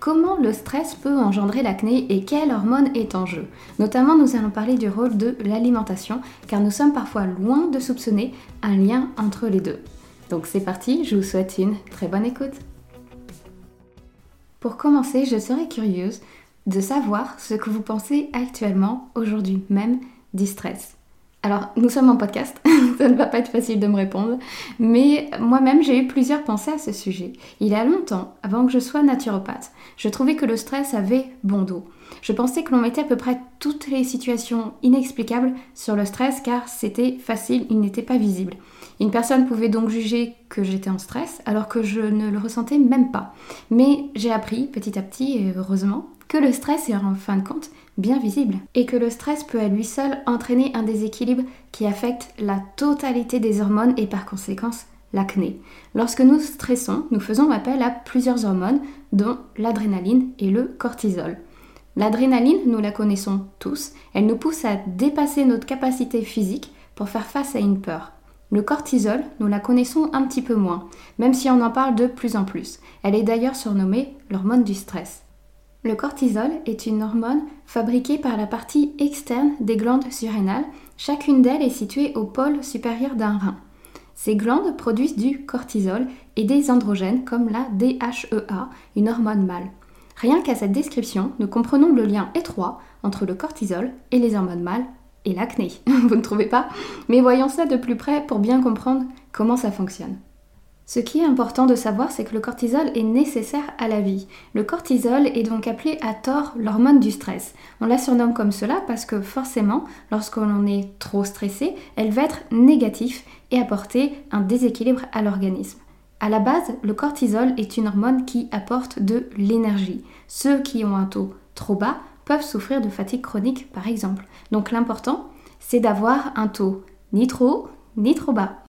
Comment le stress peut engendrer l'acné et quelle hormone est en jeu Notamment, nous allons parler du rôle de l'alimentation, car nous sommes parfois loin de soupçonner un lien entre les deux. Donc c'est parti, je vous souhaite une très bonne écoute. Pour commencer, je serais curieuse de savoir ce que vous pensez actuellement, aujourd'hui même, du stress. Alors, nous sommes en podcast, ça ne va pas être facile de me répondre, mais moi-même j'ai eu plusieurs pensées à ce sujet. Il y a longtemps, avant que je sois naturopathe, je trouvais que le stress avait bon dos. Je pensais que l'on mettait à peu près toutes les situations inexplicables sur le stress car c'était facile, il n'était pas visible. Une personne pouvait donc juger que j'étais en stress alors que je ne le ressentais même pas. Mais j'ai appris petit à petit, et heureusement, que le stress est en fin de compte bien visible et que le stress peut à lui seul entraîner un déséquilibre qui affecte la totalité des hormones et par conséquent l'acné. Lorsque nous stressons, nous faisons appel à plusieurs hormones dont l'adrénaline et le cortisol. L'adrénaline, nous la connaissons tous, elle nous pousse à dépasser notre capacité physique pour faire face à une peur. Le cortisol, nous la connaissons un petit peu moins, même si on en parle de plus en plus. Elle est d'ailleurs surnommée l'hormone du stress. Le cortisol est une hormone fabriquée par la partie externe des glandes surrénales. Chacune d'elles est située au pôle supérieur d'un rein. Ces glandes produisent du cortisol et des androgènes comme la DHEA, une hormone mâle. Rien qu'à cette description, nous comprenons le lien étroit entre le cortisol et les hormones mâles et l'acné. Vous ne trouvez pas? Mais voyons ça de plus près pour bien comprendre comment ça fonctionne. Ce qui est important de savoir, c'est que le cortisol est nécessaire à la vie. Le cortisol est donc appelé à tort l'hormone du stress. On la surnomme comme cela parce que forcément, lorsqu'on est trop stressé, elle va être négative et apporter un déséquilibre à l'organisme. À la base, le cortisol est une hormone qui apporte de l'énergie. Ceux qui ont un taux trop bas peuvent souffrir de fatigue chronique par exemple. Donc l'important, c'est d'avoir un taux ni trop ni trop bas.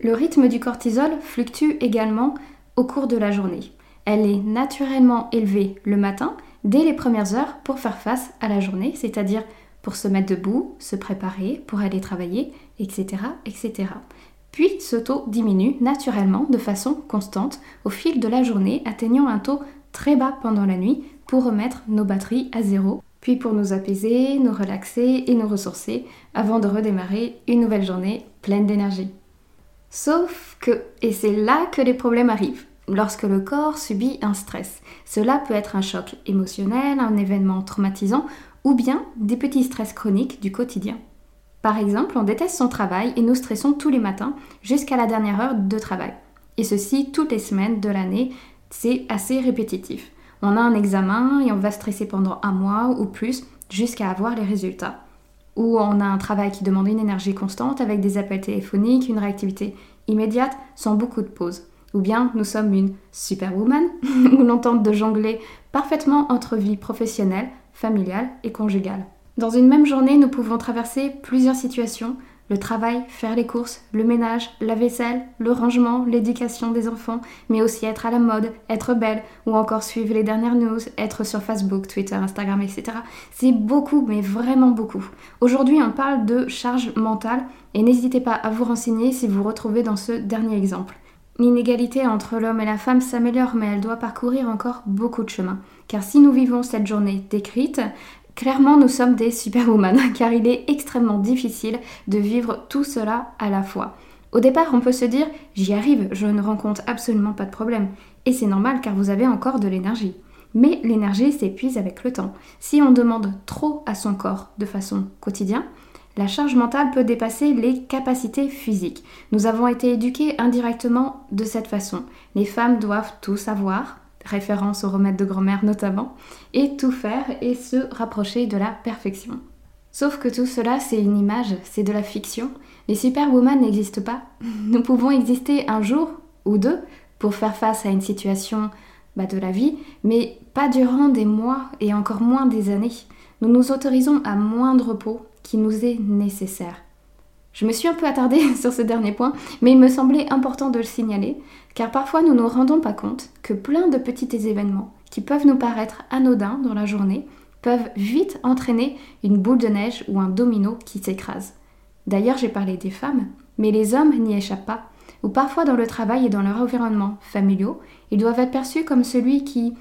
Le rythme du cortisol fluctue également au cours de la journée. Elle est naturellement élevée le matin, dès les premières heures, pour faire face à la journée, c'est-à-dire pour se mettre debout, se préparer, pour aller travailler, etc. etc. Puis ce taux diminue naturellement de façon constante au fil de la journée, atteignant un taux très bas pendant la nuit pour remettre nos batteries à zéro, puis pour nous apaiser, nous relaxer et nous ressourcer avant de redémarrer une nouvelle journée pleine d'énergie. Sauf que, et c'est là que les problèmes arrivent, lorsque le corps subit un stress. Cela peut être un choc émotionnel, un événement traumatisant ou bien des petits stress chroniques du quotidien. Par exemple, on déteste son travail et nous stressons tous les matins jusqu'à la dernière heure de travail. Et ceci toutes les semaines de l'année, c'est assez répétitif. On a un examen et on va stresser pendant un mois ou plus jusqu'à avoir les résultats où on a un travail qui demande une énergie constante avec des appels téléphoniques, une réactivité immédiate sans beaucoup de pauses. Ou bien nous sommes une superwoman où l'on tente de jongler parfaitement entre vie professionnelle, familiale et conjugale. Dans une même journée, nous pouvons traverser plusieurs situations le travail, faire les courses, le ménage, la vaisselle, le rangement, l'éducation des enfants, mais aussi être à la mode, être belle, ou encore suivre les dernières news, être sur Facebook, Twitter, Instagram, etc. C'est beaucoup, mais vraiment beaucoup. Aujourd'hui, on parle de charge mentale, et n'hésitez pas à vous renseigner si vous vous retrouvez dans ce dernier exemple. L'inégalité entre l'homme et la femme s'améliore, mais elle doit parcourir encore beaucoup de chemin. Car si nous vivons cette journée décrite, Clairement, nous sommes des superwoman, car il est extrêmement difficile de vivre tout cela à la fois. Au départ, on peut se dire j'y arrive, je ne rencontre absolument pas de problème. Et c'est normal car vous avez encore de l'énergie. Mais l'énergie s'épuise avec le temps. Si on demande trop à son corps de façon quotidienne, la charge mentale peut dépasser les capacités physiques. Nous avons été éduqués indirectement de cette façon. Les femmes doivent tout savoir, référence aux remèdes de grand-mère notamment, et tout faire et se rapprocher de la perfection. Sauf que tout cela, c'est une image, c'est de la fiction. Les superwoman n'existent pas. Nous pouvons exister un jour ou deux pour faire face à une situation bah, de la vie, mais pas durant des mois et encore moins des années. Nous nous autorisons à moins de repos qui nous est nécessaire. Je me suis un peu attardée sur ce dernier point, mais il me semblait important de le signaler, car parfois nous ne nous rendons pas compte que plein de petits événements qui peuvent nous paraître anodins dans la journée peuvent vite entraîner une boule de neige ou un domino qui s'écrase. D'ailleurs, j'ai parlé des femmes, mais les hommes n'y échappent pas, ou parfois dans le travail et dans leur environnement familiaux, ils doivent être perçus comme celui qui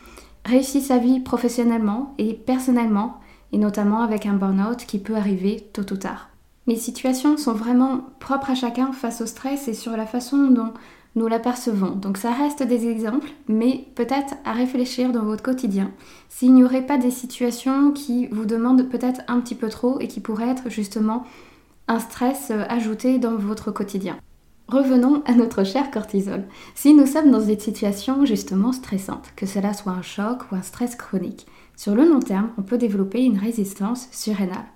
réussit sa vie professionnellement et personnellement, et notamment avec un burn-out qui peut arriver tôt ou tard. Les situations sont vraiment propres à chacun face au stress et sur la façon dont nous l'apercevons. Donc ça reste des exemples, mais peut-être à réfléchir dans votre quotidien s'il n'y aurait pas des situations qui vous demandent peut-être un petit peu trop et qui pourraient être justement un stress euh, ajouté dans votre quotidien. Revenons à notre cher cortisol. Si nous sommes dans des situations justement stressantes, que cela soit un choc ou un stress chronique, sur le long terme, on peut développer une résistance surrénale.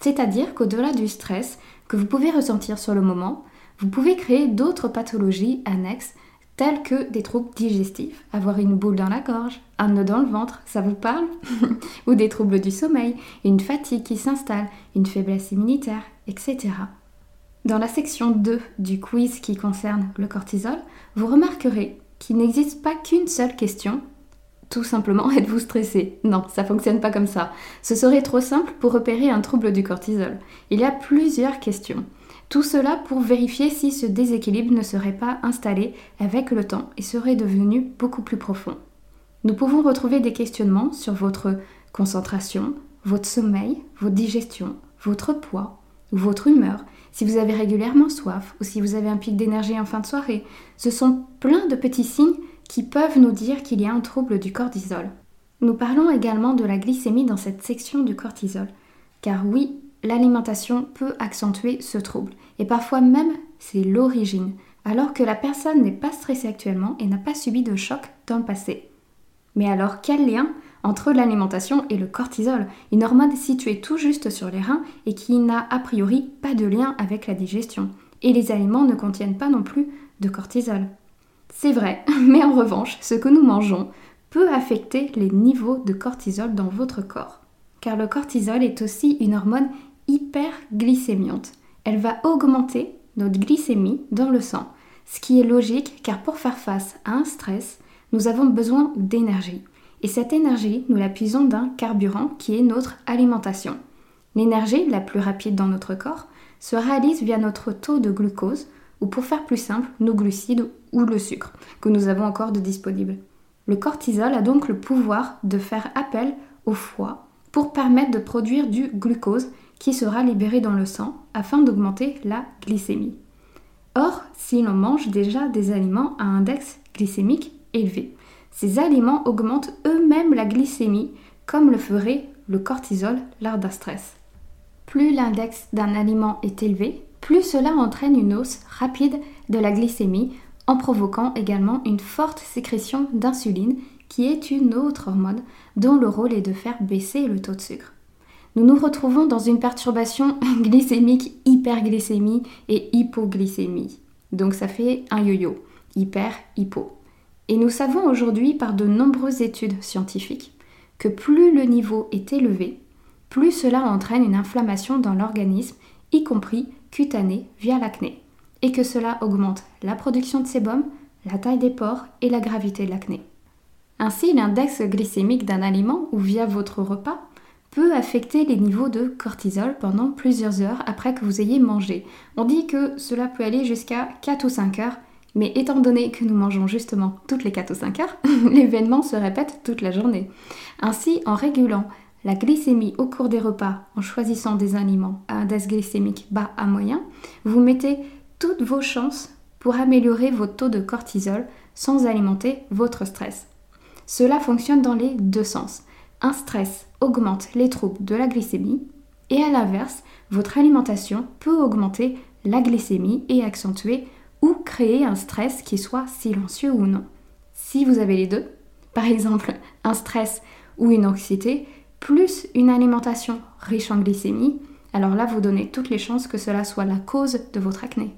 C'est-à-dire qu'au-delà du stress que vous pouvez ressentir sur le moment, vous pouvez créer d'autres pathologies annexes telles que des troubles digestifs, avoir une boule dans la gorge, un nœud dans le ventre, ça vous parle Ou des troubles du sommeil, une fatigue qui s'installe, une faiblesse immunitaire, etc. Dans la section 2 du quiz qui concerne le cortisol, vous remarquerez qu'il n'existe pas qu'une seule question. Tout simplement, êtes-vous stressé? Non, ça fonctionne pas comme ça. Ce serait trop simple pour repérer un trouble du cortisol. Il y a plusieurs questions. Tout cela pour vérifier si ce déséquilibre ne serait pas installé avec le temps et serait devenu beaucoup plus profond. Nous pouvons retrouver des questionnements sur votre concentration, votre sommeil, votre digestion, votre poids votre humeur, si vous avez régulièrement soif ou si vous avez un pic d'énergie en fin de soirée. Ce sont plein de petits signes qui peuvent nous dire qu'il y a un trouble du cortisol. Nous parlons également de la glycémie dans cette section du cortisol, car oui, l'alimentation peut accentuer ce trouble. Et parfois même, c'est l'origine, alors que la personne n'est pas stressée actuellement et n'a pas subi de choc dans le passé. Mais alors, quel lien entre l'alimentation et le cortisol, une hormone située tout juste sur les reins et qui n'a a priori pas de lien avec la digestion Et les aliments ne contiennent pas non plus de cortisol. C'est vrai, mais en revanche, ce que nous mangeons peut affecter les niveaux de cortisol dans votre corps. Car le cortisol est aussi une hormone hyperglycémiante. Elle va augmenter notre glycémie dans le sang, ce qui est logique car pour faire face à un stress, nous avons besoin d'énergie. Et cette énergie, nous la puisons d'un carburant qui est notre alimentation. L'énergie la plus rapide dans notre corps se réalise via notre taux de glucose, ou pour faire plus simple, nos glucides ou le sucre que nous avons encore de disponible. Le cortisol a donc le pouvoir de faire appel au foie pour permettre de produire du glucose qui sera libéré dans le sang afin d'augmenter la glycémie. Or, si l'on mange déjà des aliments à index glycémique élevé, ces aliments augmentent eux-mêmes la glycémie comme le ferait le cortisol lors d'un. Plus l'index d'un aliment est élevé, plus cela entraîne une hausse rapide de la glycémie en provoquant également une forte sécrétion d'insuline qui est une autre hormone dont le rôle est de faire baisser le taux de sucre nous nous retrouvons dans une perturbation glycémique, hyperglycémie et hypoglycémie. Donc ça fait un yo-yo, hyper, hypo. Et nous savons aujourd'hui par de nombreuses études scientifiques que plus le niveau est élevé, plus cela entraîne une inflammation dans l'organisme, y compris cutanée via l'acné, et que cela augmente la production de sébum, la taille des pores et la gravité de l'acné. Ainsi, l'index glycémique d'un aliment ou via votre repas peut affecter les niveaux de cortisol pendant plusieurs heures après que vous ayez mangé. On dit que cela peut aller jusqu'à 4 ou 5 heures, mais étant donné que nous mangeons justement toutes les 4 ou 5 heures, l'événement se répète toute la journée. Ainsi, en régulant la glycémie au cours des repas, en choisissant des aliments à index glycémique bas à moyen, vous mettez toutes vos chances pour améliorer votre taux de cortisol sans alimenter votre stress. Cela fonctionne dans les deux sens. Un stress augmente les troubles de la glycémie et à l'inverse, votre alimentation peut augmenter la glycémie et accentuer ou créer un stress qui soit silencieux ou non. Si vous avez les deux, par exemple un stress ou une anxiété, plus une alimentation riche en glycémie, alors là vous donnez toutes les chances que cela soit la cause de votre acné.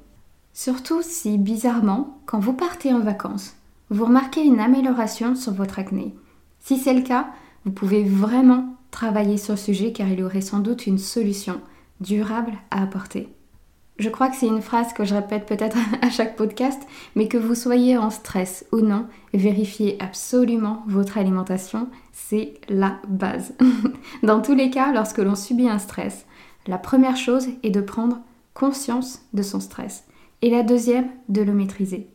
Surtout si bizarrement, quand vous partez en vacances, vous remarquez une amélioration sur votre acné. Si c'est le cas, vous pouvez vraiment travailler sur le sujet car il y aurait sans doute une solution durable à apporter. Je crois que c'est une phrase que je répète peut-être à chaque podcast, mais que vous soyez en stress ou non, vérifiez absolument votre alimentation, c'est la base. Dans tous les cas, lorsque l'on subit un stress, la première chose est de prendre conscience de son stress et la deuxième, de le maîtriser.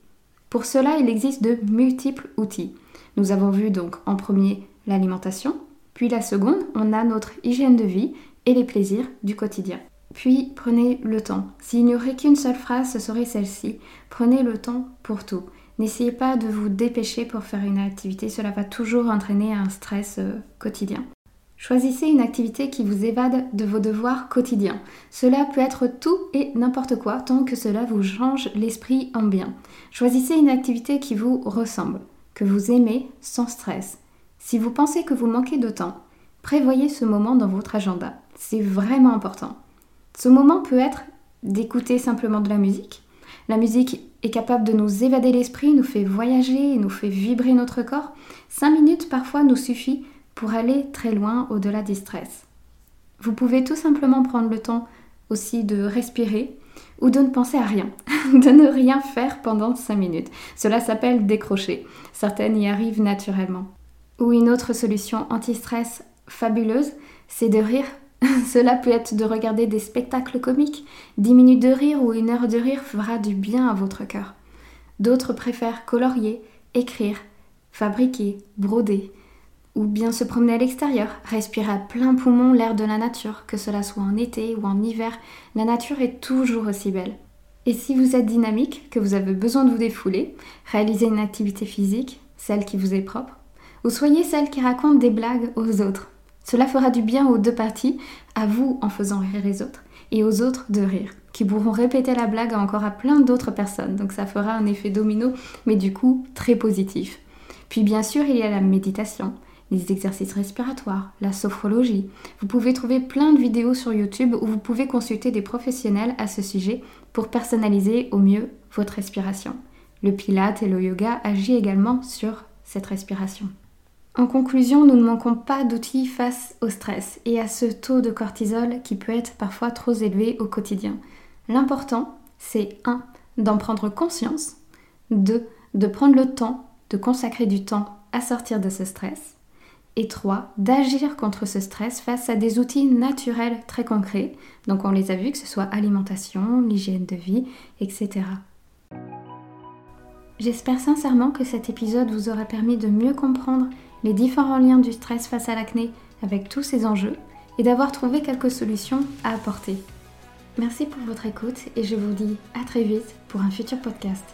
Pour cela, il existe de multiples outils. Nous avons vu donc en premier l'alimentation, puis la seconde, on a notre hygiène de vie et les plaisirs du quotidien. Puis prenez le temps. S'il n'y aurait qu'une seule phrase, ce serait celle-ci. Prenez le temps pour tout. N'essayez pas de vous dépêcher pour faire une activité, cela va toujours entraîner un stress euh, quotidien. Choisissez une activité qui vous évade de vos devoirs quotidiens. Cela peut être tout et n'importe quoi tant que cela vous change l'esprit en bien. Choisissez une activité qui vous ressemble, que vous aimez sans stress. Si vous pensez que vous manquez de temps, prévoyez ce moment dans votre agenda. C'est vraiment important. Ce moment peut être d'écouter simplement de la musique. La musique est capable de nous évader l'esprit, nous fait voyager, nous fait vibrer notre corps. Cinq minutes parfois nous suffit pour aller très loin au-delà du stress. Vous pouvez tout simplement prendre le temps aussi de respirer ou de ne penser à rien, de ne rien faire pendant cinq minutes. Cela s'appelle décrocher. Certaines y arrivent naturellement. Ou une autre solution anti-stress fabuleuse, c'est de rire Cela peut être de regarder des spectacles comiques. 10 minutes de rire ou une heure de rire fera du bien à votre cœur. D'autres préfèrent colorier, écrire, fabriquer, broder, ou bien se promener à l'extérieur, respirer à plein poumon l'air de la nature, que cela soit en été ou en hiver, la nature est toujours aussi belle. Et si vous êtes dynamique, que vous avez besoin de vous défouler, réalisez une activité physique, celle qui vous est propre, ou soyez celle qui raconte des blagues aux autres. Cela fera du bien aux deux parties, à vous en faisant rire les autres, et aux autres de rire, qui pourront répéter la blague encore à plein d'autres personnes. Donc ça fera un effet domino, mais du coup très positif. Puis bien sûr, il y a la méditation, les exercices respiratoires, la sophrologie. Vous pouvez trouver plein de vidéos sur YouTube où vous pouvez consulter des professionnels à ce sujet pour personnaliser au mieux votre respiration. Le pilate et le yoga agissent également sur cette respiration. En conclusion, nous ne manquons pas d'outils face au stress et à ce taux de cortisol qui peut être parfois trop élevé au quotidien. L'important, c'est 1. d'en prendre conscience, 2. de prendre le temps, de consacrer du temps à sortir de ce stress, et 3. d'agir contre ce stress face à des outils naturels très concrets. Donc on les a vus, que ce soit alimentation, l'hygiène de vie, etc. J'espère sincèrement que cet épisode vous aura permis de mieux comprendre les différents liens du stress face à l'acné avec tous ces enjeux et d'avoir trouvé quelques solutions à apporter. Merci pour votre écoute et je vous dis à très vite pour un futur podcast.